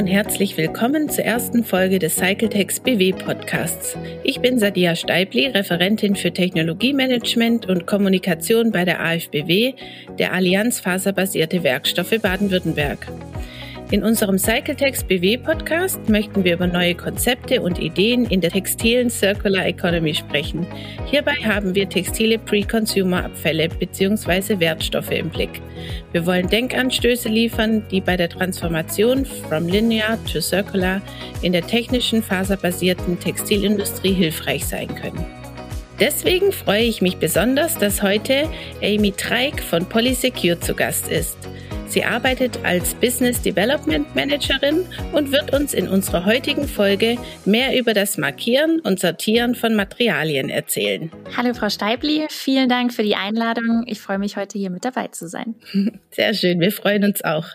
und herzlich willkommen zur ersten Folge des Cycletex BW Podcasts. Ich bin Sadia Steibli, Referentin für Technologiemanagement und Kommunikation bei der AFBW, der Allianz Faserbasierte Werkstoffe Baden-Württemberg. In unserem Cycletex BW Podcast möchten wir über neue Konzepte und Ideen in der textilen Circular Economy sprechen. Hierbei haben wir textile Pre-Consumer-Abfälle bzw. Wertstoffe im Blick. Wir wollen Denkanstöße liefern, die bei der Transformation from linear to circular in der technischen faserbasierten Textilindustrie hilfreich sein können. Deswegen freue ich mich besonders, dass heute Amy Treik von Polysecure zu Gast ist. Sie arbeitet als Business Development Managerin und wird uns in unserer heutigen Folge mehr über das Markieren und Sortieren von Materialien erzählen. Hallo Frau Steibli, vielen Dank für die Einladung. Ich freue mich heute hier mit dabei zu sein. Sehr schön, wir freuen uns auch.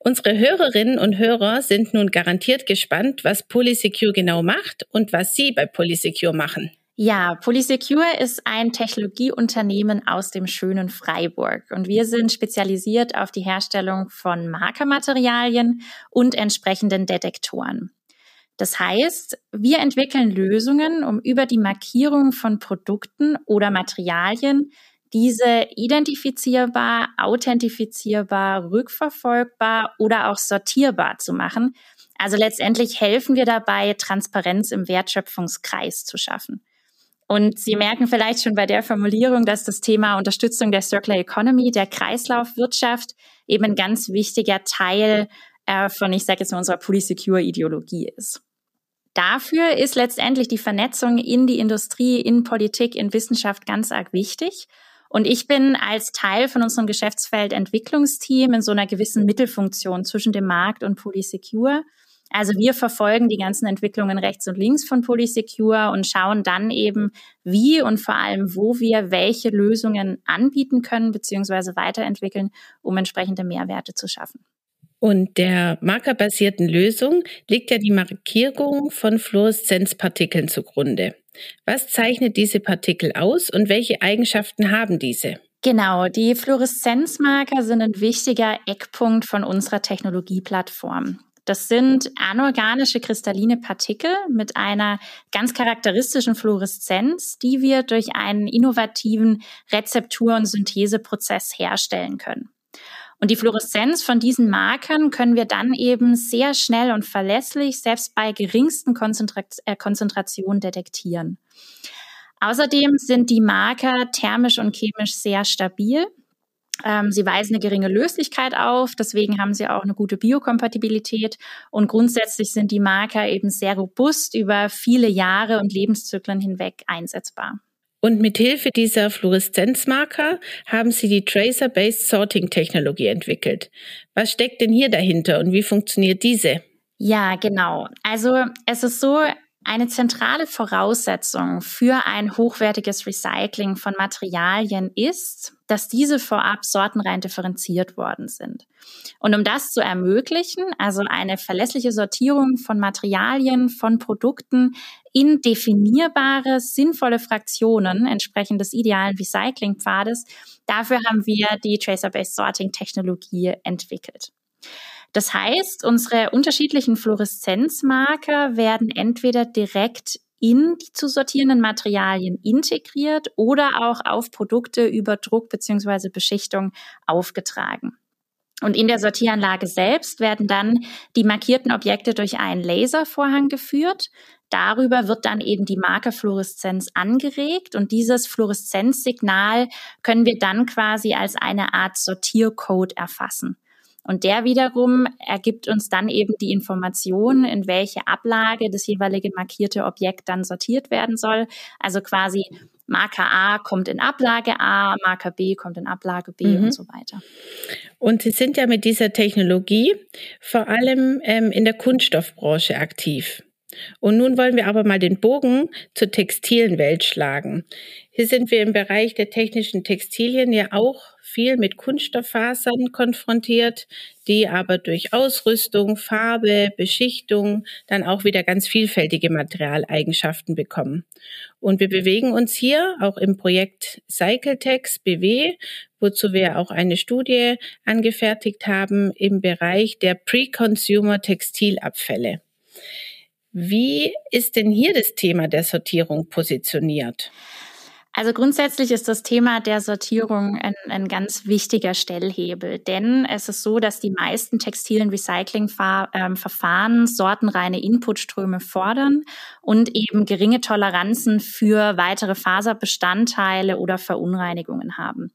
Unsere Hörerinnen und Hörer sind nun garantiert gespannt, was Polysecure genau macht und was Sie bei Polysecure machen. Ja, Polysecure ist ein Technologieunternehmen aus dem schönen Freiburg und wir sind spezialisiert auf die Herstellung von Markermaterialien und entsprechenden Detektoren. Das heißt, wir entwickeln Lösungen, um über die Markierung von Produkten oder Materialien diese identifizierbar, authentifizierbar, rückverfolgbar oder auch sortierbar zu machen. Also letztendlich helfen wir dabei, Transparenz im Wertschöpfungskreis zu schaffen. Und Sie merken vielleicht schon bei der Formulierung, dass das Thema Unterstützung der Circular Economy, der Kreislaufwirtschaft, eben ein ganz wichtiger Teil äh, von, ich sage jetzt mal, unserer Polysecure-Ideologie ist. Dafür ist letztendlich die Vernetzung in die Industrie, in Politik, in Wissenschaft ganz arg wichtig. Und ich bin als Teil von unserem Geschäftsfeld Entwicklungsteam in so einer gewissen Mittelfunktion zwischen dem Markt und Polysecure. Also wir verfolgen die ganzen Entwicklungen rechts und links von Polysecure und schauen dann eben, wie und vor allem, wo wir welche Lösungen anbieten können bzw. weiterentwickeln, um entsprechende Mehrwerte zu schaffen. Und der markerbasierten Lösung liegt ja die Markierung von Fluoreszenzpartikeln zugrunde. Was zeichnet diese Partikel aus und welche Eigenschaften haben diese? Genau, die Fluoreszenzmarker sind ein wichtiger Eckpunkt von unserer Technologieplattform. Das sind anorganische kristalline Partikel mit einer ganz charakteristischen Fluoreszenz, die wir durch einen innovativen Rezeptur- und Syntheseprozess herstellen können. Und die Fluoreszenz von diesen Markern können wir dann eben sehr schnell und verlässlich, selbst bei geringsten Konzentra äh, Konzentrationen detektieren. Außerdem sind die Marker thermisch und chemisch sehr stabil. Ähm, sie weisen eine geringe Löslichkeit auf, deswegen haben sie auch eine gute Biokompatibilität und grundsätzlich sind die Marker eben sehr robust über viele Jahre und Lebenszyklen hinweg einsetzbar. Und mit Hilfe dieser Fluoreszenzmarker haben Sie die Tracer-Based Sorting Technologie entwickelt. Was steckt denn hier dahinter und wie funktioniert diese? Ja, genau. Also es ist so, eine zentrale Voraussetzung für ein hochwertiges Recycling von Materialien ist, dass diese vorab sortenrein differenziert worden sind. Und um das zu ermöglichen, also eine verlässliche Sortierung von Materialien, von Produkten in definierbare, sinnvolle Fraktionen entsprechend des idealen Recyclingpfades, dafür haben wir die Tracer-Based Sorting Technologie entwickelt. Das heißt, unsere unterschiedlichen Fluoreszenzmarker werden entweder direkt in die zu sortierenden Materialien integriert oder auch auf Produkte über Druck bzw. Beschichtung aufgetragen. Und in der Sortieranlage selbst werden dann die markierten Objekte durch einen Laservorhang geführt. Darüber wird dann eben die Markerfluoreszenz angeregt und dieses Fluoreszenzsignal können wir dann quasi als eine Art Sortiercode erfassen. Und der wiederum ergibt uns dann eben die Information, in welche Ablage das jeweilige markierte Objekt dann sortiert werden soll. Also quasi Marker A kommt in Ablage A, Marker B kommt in Ablage B mhm. und so weiter. Und Sie sind ja mit dieser Technologie vor allem ähm, in der Kunststoffbranche aktiv. Und nun wollen wir aber mal den Bogen zur textilen Welt schlagen. Hier sind wir im Bereich der technischen Textilien ja auch viel mit Kunststofffasern konfrontiert, die aber durch Ausrüstung, Farbe, Beschichtung dann auch wieder ganz vielfältige Materialeigenschaften bekommen. Und wir bewegen uns hier auch im Projekt Cycletex BW, wozu wir auch eine Studie angefertigt haben im Bereich der Pre-Consumer Textilabfälle. Wie ist denn hier das Thema der Sortierung positioniert? Also grundsätzlich ist das Thema der Sortierung ein, ein, ganz wichtiger Stellhebel, denn es ist so, dass die meisten textilen Recyclingverfahren ähm, sortenreine Inputströme fordern und eben geringe Toleranzen für weitere Faserbestandteile oder Verunreinigungen haben.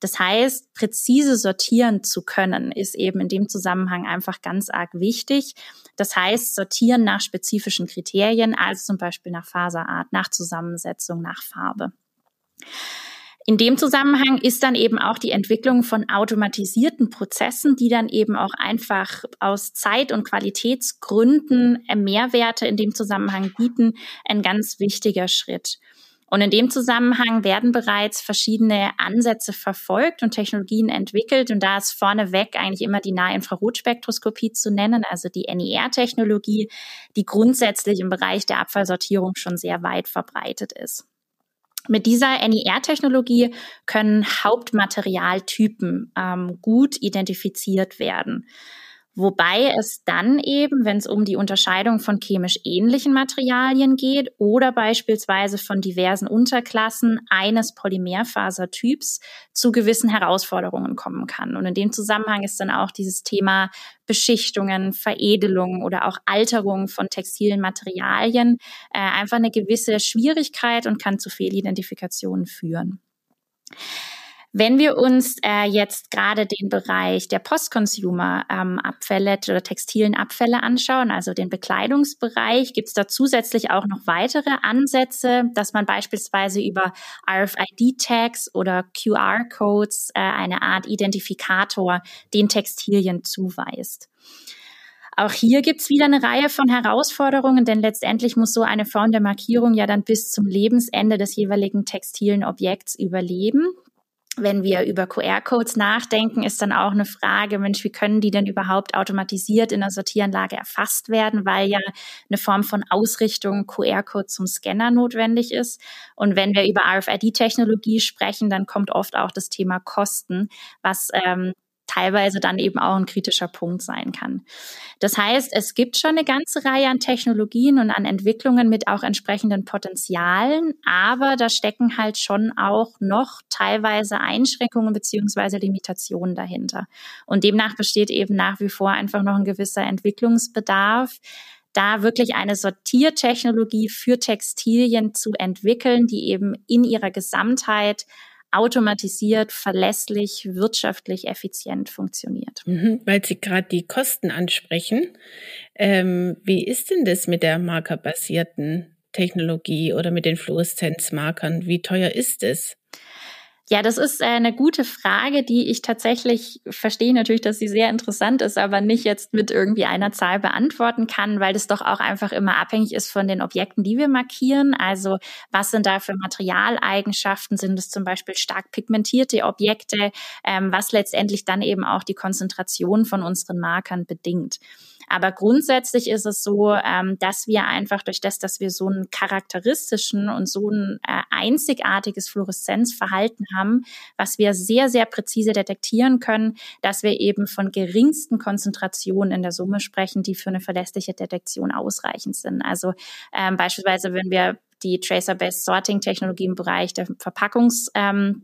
Das heißt, präzise sortieren zu können, ist eben in dem Zusammenhang einfach ganz arg wichtig. Das heißt, sortieren nach spezifischen Kriterien, also zum Beispiel nach Faserart, nach Zusammensetzung, nach Farbe. In dem Zusammenhang ist dann eben auch die Entwicklung von automatisierten Prozessen, die dann eben auch einfach aus Zeit- und Qualitätsgründen Mehrwerte in dem Zusammenhang bieten, ein ganz wichtiger Schritt. Und in dem Zusammenhang werden bereits verschiedene Ansätze verfolgt und Technologien entwickelt. Und da ist vorneweg eigentlich immer die Nahinfrarotspektroskopie zu nennen, also die NIR-Technologie, die grundsätzlich im Bereich der Abfallsortierung schon sehr weit verbreitet ist. Mit dieser NIR-Technologie können Hauptmaterialtypen ähm, gut identifiziert werden. Wobei es dann eben, wenn es um die Unterscheidung von chemisch ähnlichen Materialien geht oder beispielsweise von diversen Unterklassen eines Polymerfasertyps zu gewissen Herausforderungen kommen kann. Und in dem Zusammenhang ist dann auch dieses Thema Beschichtungen, Veredelungen oder auch Alterung von textilen Materialien äh, einfach eine gewisse Schwierigkeit und kann zu Fehlidentifikation führen. Wenn wir uns äh, jetzt gerade den Bereich der Post-Consumer-Abfälle ähm, oder textilen Abfälle anschauen, also den Bekleidungsbereich, gibt es da zusätzlich auch noch weitere Ansätze, dass man beispielsweise über RFID-Tags oder QR-Codes äh, eine Art Identifikator den Textilien zuweist. Auch hier gibt's wieder eine Reihe von Herausforderungen, denn letztendlich muss so eine Form der Markierung ja dann bis zum Lebensende des jeweiligen textilen Objekts überleben wenn wir über QR-Codes nachdenken, ist dann auch eine Frage, Mensch, wie können die denn überhaupt automatisiert in der Sortieranlage erfasst werden, weil ja eine Form von Ausrichtung QR-Code zum Scanner notwendig ist. Und wenn wir über RFID-Technologie sprechen, dann kommt oft auch das Thema Kosten, was ähm, teilweise dann eben auch ein kritischer Punkt sein kann. Das heißt, es gibt schon eine ganze Reihe an Technologien und an Entwicklungen mit auch entsprechenden Potenzialen, aber da stecken halt schon auch noch teilweise Einschränkungen beziehungsweise Limitationen dahinter. Und demnach besteht eben nach wie vor einfach noch ein gewisser Entwicklungsbedarf da wirklich eine Sortiertechnologie für Textilien zu entwickeln, die eben in ihrer Gesamtheit automatisiert, verlässlich, wirtschaftlich, effizient funktioniert. Mhm, weil Sie gerade die Kosten ansprechen. Ähm, wie ist denn das mit der markerbasierten Technologie oder mit den Fluoreszenzmarkern? Wie teuer ist es? Ja, das ist äh, eine gute Frage, die ich tatsächlich verstehe natürlich, dass sie sehr interessant ist, aber nicht jetzt mit irgendwie einer Zahl beantworten kann, weil das doch auch einfach immer abhängig ist von den Objekten, die wir markieren. Also was sind da für Materialeigenschaften? Sind es zum Beispiel stark pigmentierte Objekte, ähm, was letztendlich dann eben auch die Konzentration von unseren Markern bedingt. Aber grundsätzlich ist es so, ähm, dass wir einfach durch das, dass wir so einen charakteristischen und so ein äh, einzigartiges Fluoreszenzverhalten haben, was wir sehr, sehr präzise detektieren können, dass wir eben von geringsten Konzentrationen in der Summe sprechen, die für eine verlässliche Detektion ausreichend sind. Also ähm, beispielsweise, wenn wir die Tracer-Based Sorting-Technologie im Bereich der Verpackungs ähm,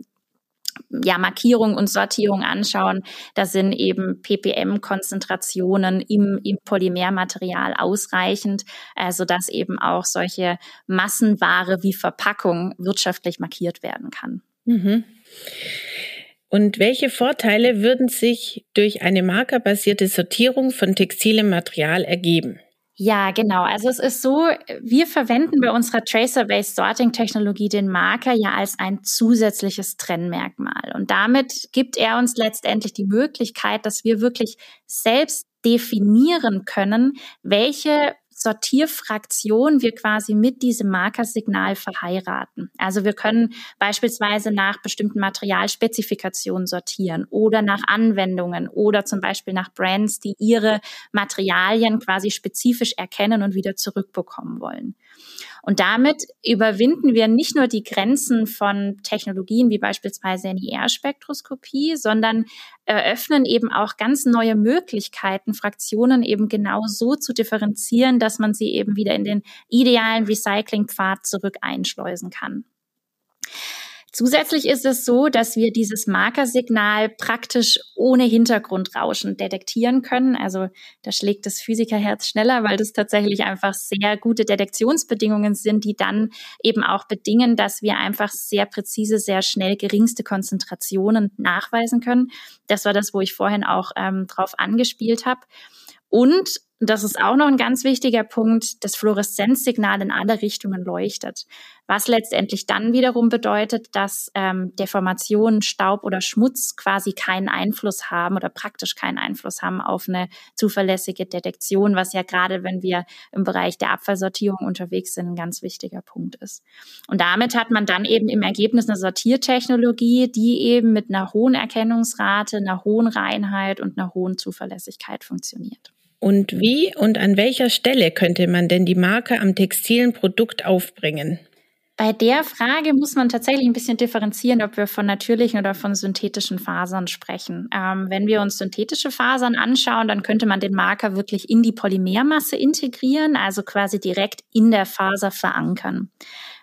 ja, Markierung und Sortierung anschauen, da sind eben ppm-Konzentrationen im, im Polymermaterial ausreichend, äh, sodass eben auch solche Massenware wie Verpackung wirtschaftlich markiert werden kann. Mhm. Und welche Vorteile würden sich durch eine markerbasierte Sortierung von textilem Material ergeben? Ja, genau. Also es ist so, wir verwenden bei unserer Tracer-Based Sorting-Technologie den Marker ja als ein zusätzliches Trennmerkmal. Und damit gibt er uns letztendlich die Möglichkeit, dass wir wirklich selbst definieren können, welche Sortierfraktion wir quasi mit diesem Markersignal verheiraten. Also wir können beispielsweise nach bestimmten Materialspezifikationen sortieren oder nach Anwendungen oder zum Beispiel nach Brands, die ihre Materialien quasi spezifisch erkennen und wieder zurückbekommen wollen. Und damit überwinden wir nicht nur die Grenzen von Technologien wie beispielsweise NIR-Spektroskopie, sondern eröffnen eben auch ganz neue Möglichkeiten, Fraktionen eben genau so zu differenzieren, dass man sie eben wieder in den idealen Recyclingpfad zurück einschleusen kann. Zusätzlich ist es so, dass wir dieses Markersignal praktisch ohne Hintergrundrauschen detektieren können. Also da schlägt das Physikerherz schneller, weil das tatsächlich einfach sehr gute Detektionsbedingungen sind, die dann eben auch bedingen, dass wir einfach sehr präzise, sehr schnell geringste Konzentrationen nachweisen können. Das war das, wo ich vorhin auch ähm, drauf angespielt habe. Und und das ist auch noch ein ganz wichtiger Punkt, das Fluoreszenzsignal in alle Richtungen leuchtet. Was letztendlich dann wiederum bedeutet, dass ähm, Deformationen, Staub oder Schmutz quasi keinen Einfluss haben oder praktisch keinen Einfluss haben auf eine zuverlässige Detektion, was ja gerade, wenn wir im Bereich der Abfallsortierung unterwegs sind, ein ganz wichtiger Punkt ist. Und damit hat man dann eben im Ergebnis eine Sortiertechnologie, die eben mit einer hohen Erkennungsrate, einer hohen Reinheit und einer hohen Zuverlässigkeit funktioniert. Und wie und an welcher Stelle könnte man denn die Marke am textilen Produkt aufbringen? Bei der Frage muss man tatsächlich ein bisschen differenzieren, ob wir von natürlichen oder von synthetischen Fasern sprechen. Ähm, wenn wir uns synthetische Fasern anschauen, dann könnte man den Marker wirklich in die Polymermasse integrieren, also quasi direkt in der Faser verankern.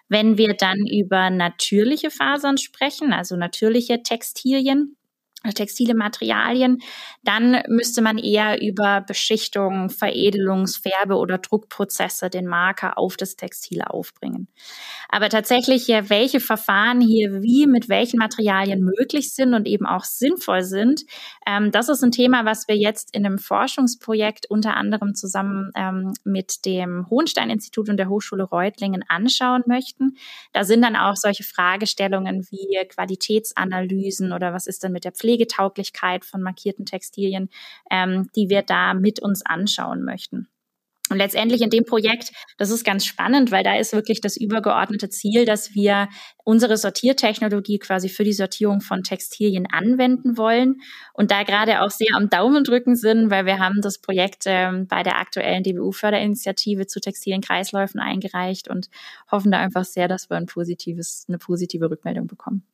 Wenn wir dann über natürliche Fasern sprechen, also natürliche Textilien, textile Materialien, dann müsste man eher über Beschichtung, Veredelungs-, Färbe- oder Druckprozesse den Marker auf das Textil aufbringen. Aber tatsächlich, welche Verfahren hier wie mit welchen Materialien möglich sind und eben auch sinnvoll sind, ähm, das ist ein Thema, was wir jetzt in einem Forschungsprojekt unter anderem zusammen ähm, mit dem Hohenstein-Institut und der Hochschule Reutlingen anschauen möchten. Da sind dann auch solche Fragestellungen wie Qualitätsanalysen oder was ist denn mit der Pflege Pflegetauglichkeit von markierten Textilien, ähm, die wir da mit uns anschauen möchten. Und letztendlich in dem Projekt, das ist ganz spannend, weil da ist wirklich das übergeordnete Ziel, dass wir unsere Sortiertechnologie quasi für die Sortierung von Textilien anwenden wollen und da gerade auch sehr am Daumen drücken sind, weil wir haben das Projekt ähm, bei der aktuellen DBU-Förderinitiative zu textilen Kreisläufen eingereicht und hoffen da einfach sehr, dass wir ein positives, eine positive Rückmeldung bekommen.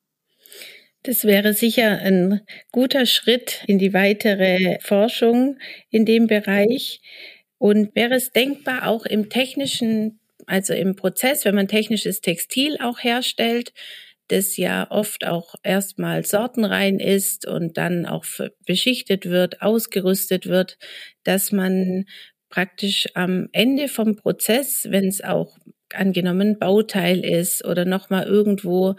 Das wäre sicher ein guter Schritt in die weitere Forschung in dem Bereich. Und wäre es denkbar, auch im technischen, also im Prozess, wenn man technisches Textil auch herstellt, das ja oft auch erstmal sortenrein ist und dann auch beschichtet wird, ausgerüstet wird, dass man praktisch am Ende vom Prozess, wenn es auch angenommen Bauteil ist oder nochmal irgendwo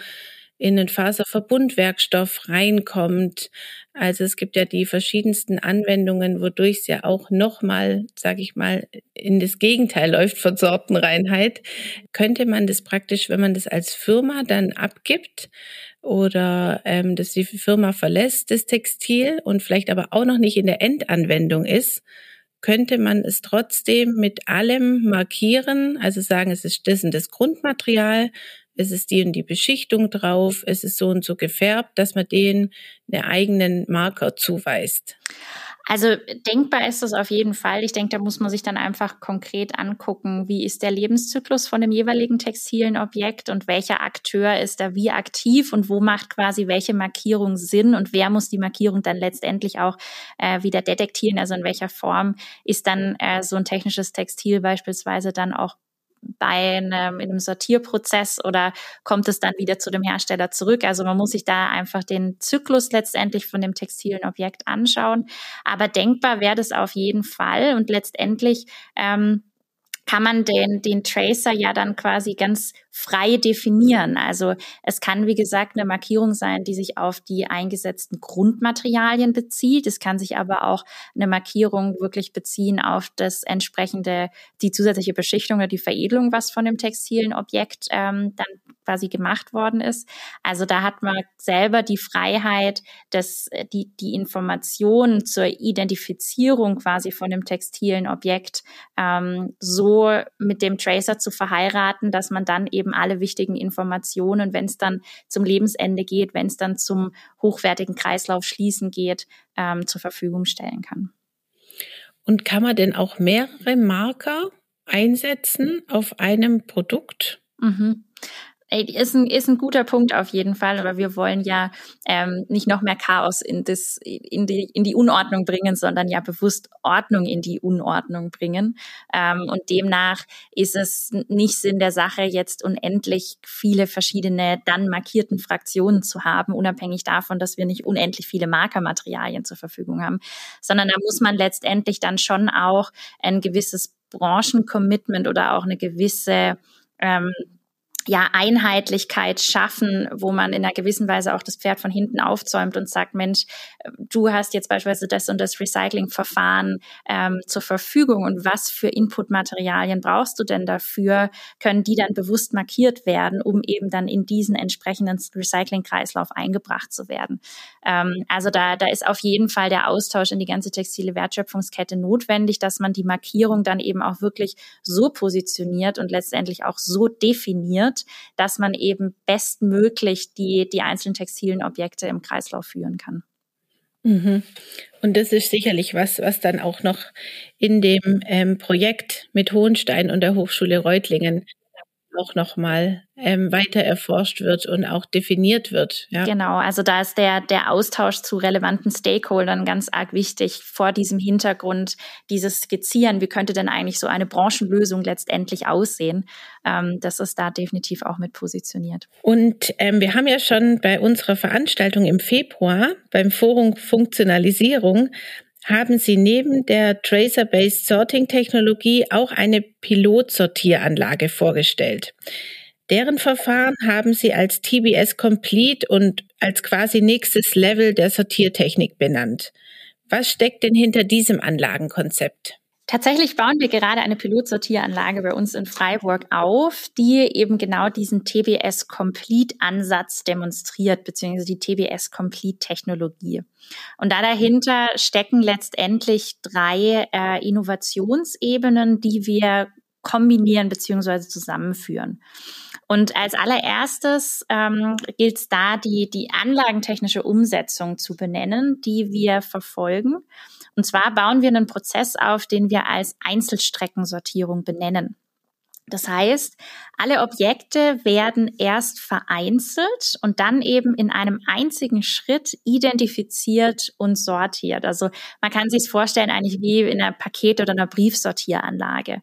in den Faserverbundwerkstoff reinkommt. Also es gibt ja die verschiedensten Anwendungen, wodurch es ja auch nochmal, sage ich mal, in das Gegenteil läuft von Sortenreinheit. Könnte man das praktisch, wenn man das als Firma dann abgibt oder ähm, dass die Firma verlässt, das Textil und vielleicht aber auch noch nicht in der Endanwendung ist, könnte man es trotzdem mit allem markieren, also sagen, es ist das und das Grundmaterial, es ist die und die Beschichtung drauf, es ist so und so gefärbt, dass man denen einen eigenen Marker zuweist. Also denkbar ist das auf jeden Fall. Ich denke, da muss man sich dann einfach konkret angucken, wie ist der Lebenszyklus von dem jeweiligen textilen Objekt und welcher Akteur ist da wie aktiv und wo macht quasi welche Markierung Sinn und wer muss die Markierung dann letztendlich auch äh, wieder detektieren. Also in welcher Form ist dann äh, so ein technisches Textil beispielsweise dann auch bei einem, in einem Sortierprozess oder kommt es dann wieder zu dem Hersteller zurück? Also man muss sich da einfach den Zyklus letztendlich von dem textilen Objekt anschauen. Aber denkbar wäre das auf jeden Fall und letztendlich ähm, kann man den, den Tracer ja dann quasi ganz frei definieren. Also es kann, wie gesagt, eine Markierung sein, die sich auf die eingesetzten Grundmaterialien bezieht. Es kann sich aber auch eine Markierung wirklich beziehen auf das entsprechende, die zusätzliche Beschichtung oder die Veredelung, was von dem textilen Objekt ähm, dann quasi gemacht worden ist. Also da hat man selber die Freiheit, dass äh, die, die Informationen zur Identifizierung quasi von dem textilen Objekt ähm, so mit dem Tracer zu verheiraten, dass man dann eben alle wichtigen Informationen, wenn es dann zum Lebensende geht, wenn es dann zum hochwertigen Kreislauf schließen geht, ähm, zur Verfügung stellen kann. Und kann man denn auch mehrere Marker einsetzen auf einem Produkt? Mhm. Ist ein, ist ein guter Punkt auf jeden Fall, aber wir wollen ja ähm, nicht noch mehr Chaos in, das, in, die, in die Unordnung bringen, sondern ja bewusst Ordnung in die Unordnung bringen. Ähm, und demnach ist es nicht Sinn der Sache, jetzt unendlich viele verschiedene dann markierten Fraktionen zu haben, unabhängig davon, dass wir nicht unendlich viele Markermaterialien zur Verfügung haben, sondern da muss man letztendlich dann schon auch ein gewisses Branchencommitment oder auch eine gewisse ähm, ja, Einheitlichkeit schaffen, wo man in einer gewissen Weise auch das Pferd von hinten aufzäumt und sagt, Mensch, du hast jetzt beispielsweise das und das Recyclingverfahren ähm, zur Verfügung und was für Inputmaterialien brauchst du denn dafür? Können die dann bewusst markiert werden, um eben dann in diesen entsprechenden Recyclingkreislauf eingebracht zu werden? Ähm, also da, da ist auf jeden Fall der Austausch in die ganze textile Wertschöpfungskette notwendig, dass man die Markierung dann eben auch wirklich so positioniert und letztendlich auch so definiert, wird, dass man eben bestmöglich die, die einzelnen textilen Objekte im Kreislauf führen kann. Mhm. Und das ist sicherlich was, was dann auch noch in dem ähm, Projekt mit Hohenstein und der Hochschule Reutlingen auch nochmal ähm, weiter erforscht wird und auch definiert wird. Ja. Genau, also da ist der, der Austausch zu relevanten Stakeholdern ganz arg wichtig vor diesem Hintergrund, dieses Skizzieren, wie könnte denn eigentlich so eine Branchenlösung letztendlich aussehen. Ähm, das ist da definitiv auch mit positioniert. Und ähm, wir haben ja schon bei unserer Veranstaltung im Februar beim Forum Funktionalisierung haben Sie neben der Tracer-Based Sorting-Technologie auch eine Pilotsortieranlage vorgestellt. Deren Verfahren haben Sie als TBS Complete und als quasi nächstes Level der Sortiertechnik benannt. Was steckt denn hinter diesem Anlagenkonzept? Tatsächlich bauen wir gerade eine Pilotsortieranlage bei uns in Freiburg auf, die eben genau diesen TBS Complete Ansatz demonstriert, beziehungsweise die TBS Complete Technologie. Und da dahinter stecken letztendlich drei äh, Innovationsebenen, die wir kombinieren beziehungsweise zusammenführen. Und als allererstes ähm, gilt es da, die, die anlagentechnische Umsetzung zu benennen, die wir verfolgen. Und zwar bauen wir einen Prozess auf, den wir als Einzelstreckensortierung benennen. Das heißt, alle Objekte werden erst vereinzelt und dann eben in einem einzigen Schritt identifiziert und sortiert. Also man kann sich es vorstellen eigentlich wie in einer Paket- oder einer Briefsortieranlage.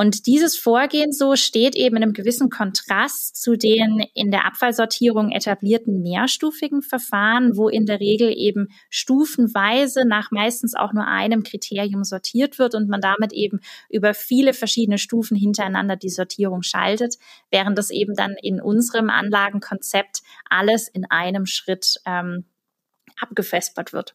Und dieses Vorgehen so steht eben in einem gewissen Kontrast zu den in der Abfallsortierung etablierten mehrstufigen Verfahren, wo in der Regel eben stufenweise nach meistens auch nur einem Kriterium sortiert wird und man damit eben über viele verschiedene Stufen hintereinander die Sortierung schaltet, während das eben dann in unserem Anlagenkonzept alles in einem Schritt ähm, abgefespert wird.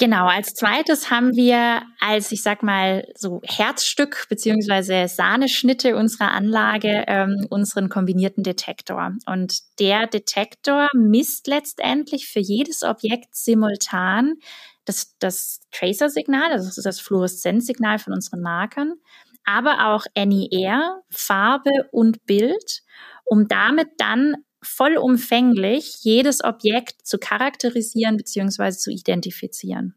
Genau, als zweites haben wir als, ich sag mal, so Herzstück beziehungsweise Sahneschnitte unserer Anlage ähm, unseren kombinierten Detektor. Und der Detektor misst letztendlich für jedes Objekt simultan das, das Tracer-Signal, also das Fluoreszenzsignal von unseren Markern, aber auch NIR, Farbe und Bild, um damit dann vollumfänglich jedes Objekt zu charakterisieren bzw. zu identifizieren.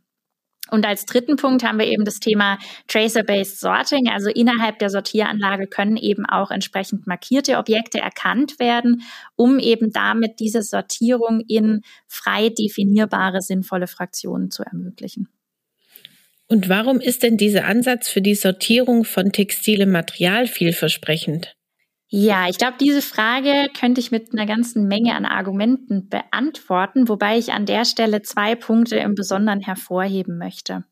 Und als dritten Punkt haben wir eben das Thema Tracer-Based Sorting. Also innerhalb der Sortieranlage können eben auch entsprechend markierte Objekte erkannt werden, um eben damit diese Sortierung in frei definierbare, sinnvolle Fraktionen zu ermöglichen. Und warum ist denn dieser Ansatz für die Sortierung von textilem Material vielversprechend? Ja, ich glaube, diese Frage könnte ich mit einer ganzen Menge an Argumenten beantworten, wobei ich an der Stelle zwei Punkte im Besonderen hervorheben möchte.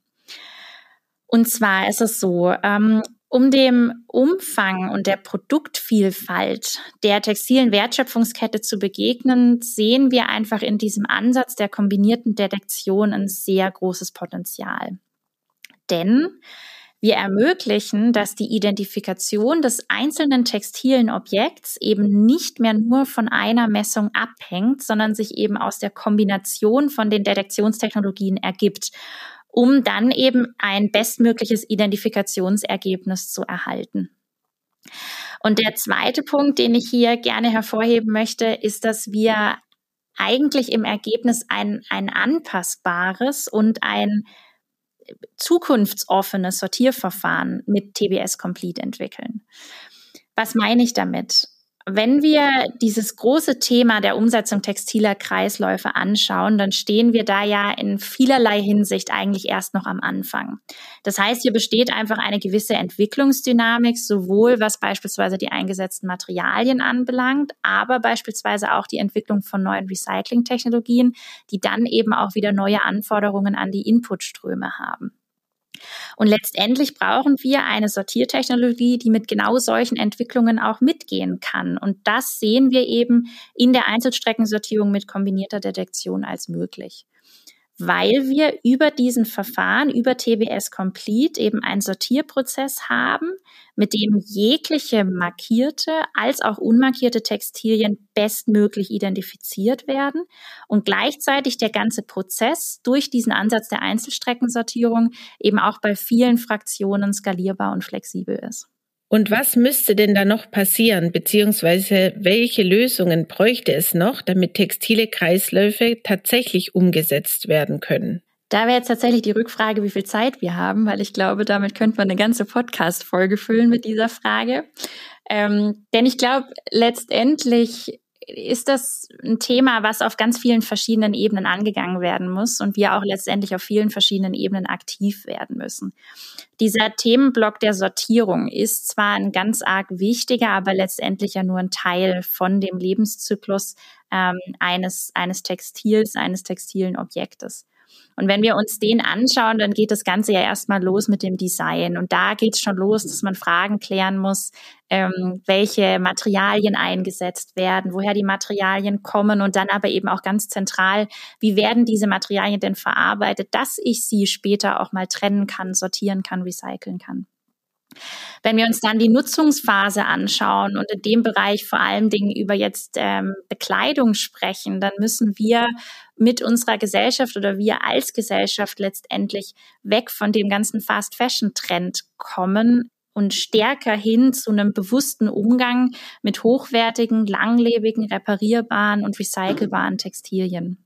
Und zwar ist es so, ähm, um dem Umfang und der Produktvielfalt der textilen Wertschöpfungskette zu begegnen, sehen wir einfach in diesem Ansatz der kombinierten Detektion ein sehr großes Potenzial. Denn Wir ermöglichen, dass die Identifikation des einzelnen textilen Objekts eben nicht mehr nur von einer Messung abhängt, sondern sich eben aus der Kombination von den Detektionstechnologien ergibt, um dann eben ein bestmögliches Identifikationsergebnis zu erhalten. Und der zweite Punkt, den ich hier gerne hervorheben möchte, ist, dass wir eigentlich im Ergebnis ein, ein anpassbares und ein zukunftsoffenes Sortierverfahren mit TBS Complete entwickeln. Was meine ich damit? Wenn wir dieses große Thema der Umsetzung textiler Kreisläufe anschauen, dann stehen wir da ja in vielerlei Hinsicht eigentlich erst noch am Anfang. Das heißt, hier besteht einfach eine gewisse Entwicklungsdynamik, sowohl was beispielsweise die eingesetzten Materialien anbelangt, aber beispielsweise auch die Entwicklung von neuen Recyclingtechnologien, die dann eben auch wieder neue Anforderungen an die Inputströme haben. Und letztendlich brauchen wir eine Sortiertechnologie, die mit genau solchen Entwicklungen auch mitgehen kann. Und das sehen wir eben in der Einzelstreckensortierung mit kombinierter Detektion als möglich weil wir über diesen Verfahren, über TBS Complete eben einen Sortierprozess haben, mit dem jegliche markierte als auch unmarkierte Textilien bestmöglich identifiziert werden und gleichzeitig der ganze Prozess durch diesen Ansatz der Einzelstreckensortierung eben auch bei vielen Fraktionen skalierbar und flexibel ist. Und was müsste denn da noch passieren, beziehungsweise welche Lösungen bräuchte es noch, damit textile Kreisläufe tatsächlich umgesetzt werden können? Da wäre jetzt tatsächlich die Rückfrage, wie viel Zeit wir haben, weil ich glaube, damit könnte man eine ganze Podcast-Folge füllen mit dieser Frage. Ähm, denn ich glaube, letztendlich ist das ein Thema, was auf ganz vielen verschiedenen Ebenen angegangen werden muss und wir auch letztendlich auf vielen verschiedenen Ebenen aktiv werden müssen. Dieser Themenblock der Sortierung ist zwar ein ganz arg wichtiger, aber letztendlich ja nur ein Teil von dem Lebenszyklus ähm, eines, eines Textils, eines textilen Objektes. Und wenn wir uns den anschauen, dann geht das Ganze ja erstmal los mit dem Design. Und da geht es schon los, dass man Fragen klären muss, ähm, welche Materialien eingesetzt werden, woher die Materialien kommen und dann aber eben auch ganz zentral, wie werden diese Materialien denn verarbeitet, dass ich sie später auch mal trennen kann, sortieren kann, recyceln kann. Wenn wir uns dann die Nutzungsphase anschauen und in dem Bereich vor allen Dingen über jetzt ähm, Bekleidung sprechen, dann müssen wir mit unserer Gesellschaft oder wir als Gesellschaft letztendlich weg von dem ganzen Fast Fashion Trend kommen und stärker hin zu einem bewussten Umgang mit hochwertigen, langlebigen, reparierbaren und recycelbaren Textilien.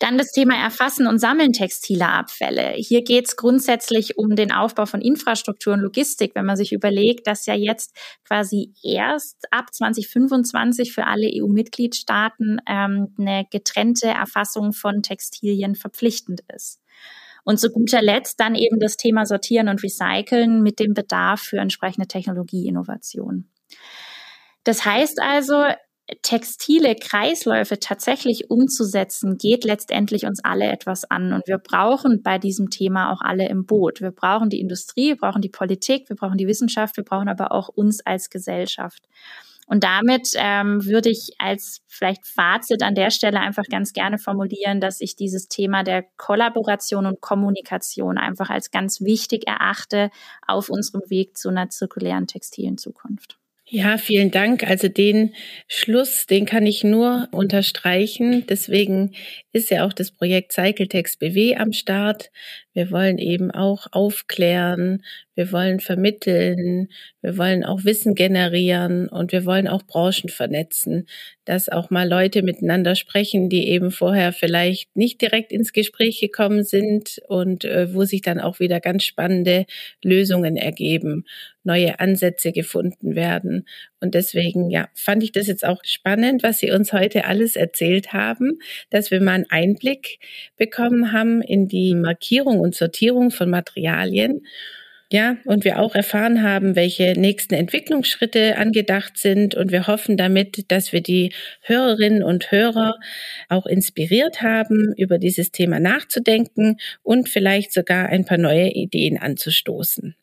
Dann das Thema Erfassen und Sammeln textiler Abfälle. Hier geht es grundsätzlich um den Aufbau von Infrastruktur und Logistik, wenn man sich überlegt, dass ja jetzt quasi erst ab 2025 für alle EU-Mitgliedstaaten ähm, eine getrennte Erfassung von Textilien verpflichtend ist. Und zu guter Letzt dann eben das Thema Sortieren und Recyceln mit dem Bedarf für entsprechende Technologieinnovation. Das heißt also, textile Kreisläufe tatsächlich umzusetzen, geht letztendlich uns alle etwas an. Und wir brauchen bei diesem Thema auch alle im Boot. Wir brauchen die Industrie, wir brauchen die Politik, wir brauchen die Wissenschaft, wir brauchen aber auch uns als Gesellschaft. Und damit ähm, würde ich als vielleicht Fazit an der Stelle einfach ganz gerne formulieren, dass ich dieses Thema der Kollaboration und Kommunikation einfach als ganz wichtig erachte auf unserem Weg zu einer zirkulären textilen Zukunft. Ja, vielen Dank. Also den Schluss, den kann ich nur unterstreichen. Deswegen ist ja auch das Projekt Cycletext BW am Start. Wir wollen eben auch aufklären, wir wollen vermitteln, wir wollen auch Wissen generieren und wir wollen auch Branchen vernetzen, dass auch mal Leute miteinander sprechen, die eben vorher vielleicht nicht direkt ins Gespräch gekommen sind und äh, wo sich dann auch wieder ganz spannende Lösungen ergeben, neue Ansätze gefunden werden. Und deswegen, ja, fand ich das jetzt auch spannend, was Sie uns heute alles erzählt haben, dass wir mal einen Einblick bekommen haben in die Markierung und Sortierung von Materialien. Ja, und wir auch erfahren haben, welche nächsten Entwicklungsschritte angedacht sind. Und wir hoffen damit, dass wir die Hörerinnen und Hörer auch inspiriert haben, über dieses Thema nachzudenken und vielleicht sogar ein paar neue Ideen anzustoßen.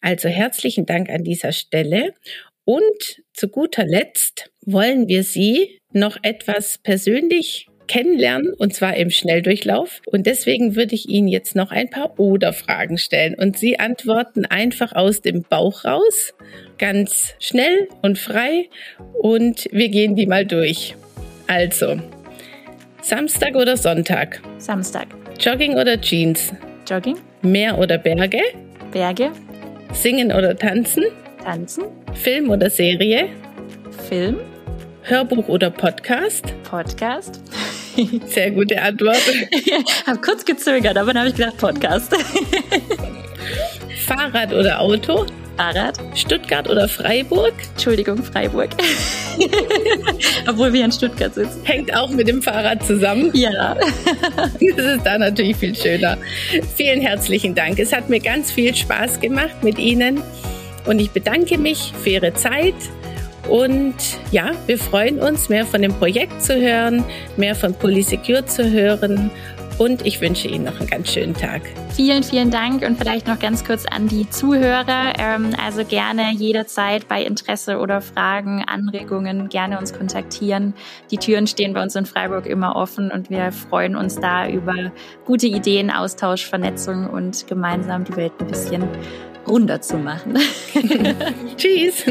Also herzlichen Dank an dieser Stelle. Und zu guter Letzt wollen wir Sie noch etwas persönlich kennenlernen und zwar im Schnelldurchlauf. Und deswegen würde ich Ihnen jetzt noch ein paar Oder-Fragen stellen und Sie antworten einfach aus dem Bauch raus, ganz schnell und frei und wir gehen die mal durch. Also, Samstag oder Sonntag? Samstag. Jogging oder Jeans? Jogging. Meer oder Berge? Berge. Singen oder tanzen? Tanzen. Film oder Serie? Film. Hörbuch oder Podcast? Podcast. Sehr gute Antwort. Ich habe kurz gezögert, aber dann habe ich gedacht Podcast. Fahrrad oder Auto? Fahrrad. Stuttgart oder Freiburg? Entschuldigung, Freiburg. Obwohl wir in Stuttgart sitzen. Hängt auch mit dem Fahrrad zusammen. Ja. Das ist da natürlich viel schöner. Vielen herzlichen Dank. Es hat mir ganz viel Spaß gemacht mit Ihnen und ich bedanke mich für Ihre Zeit. Und ja, wir freuen uns, mehr von dem Projekt zu hören, mehr von Polysecure zu hören. Und ich wünsche Ihnen noch einen ganz schönen Tag. Vielen, vielen Dank und vielleicht noch ganz kurz an die Zuhörer. Ähm, also gerne jederzeit bei Interesse oder Fragen, Anregungen gerne uns kontaktieren. Die Türen stehen bei uns in Freiburg immer offen und wir freuen uns da über gute Ideen, Austausch, Vernetzung und gemeinsam die Welt ein bisschen runder zu machen. Tschüss.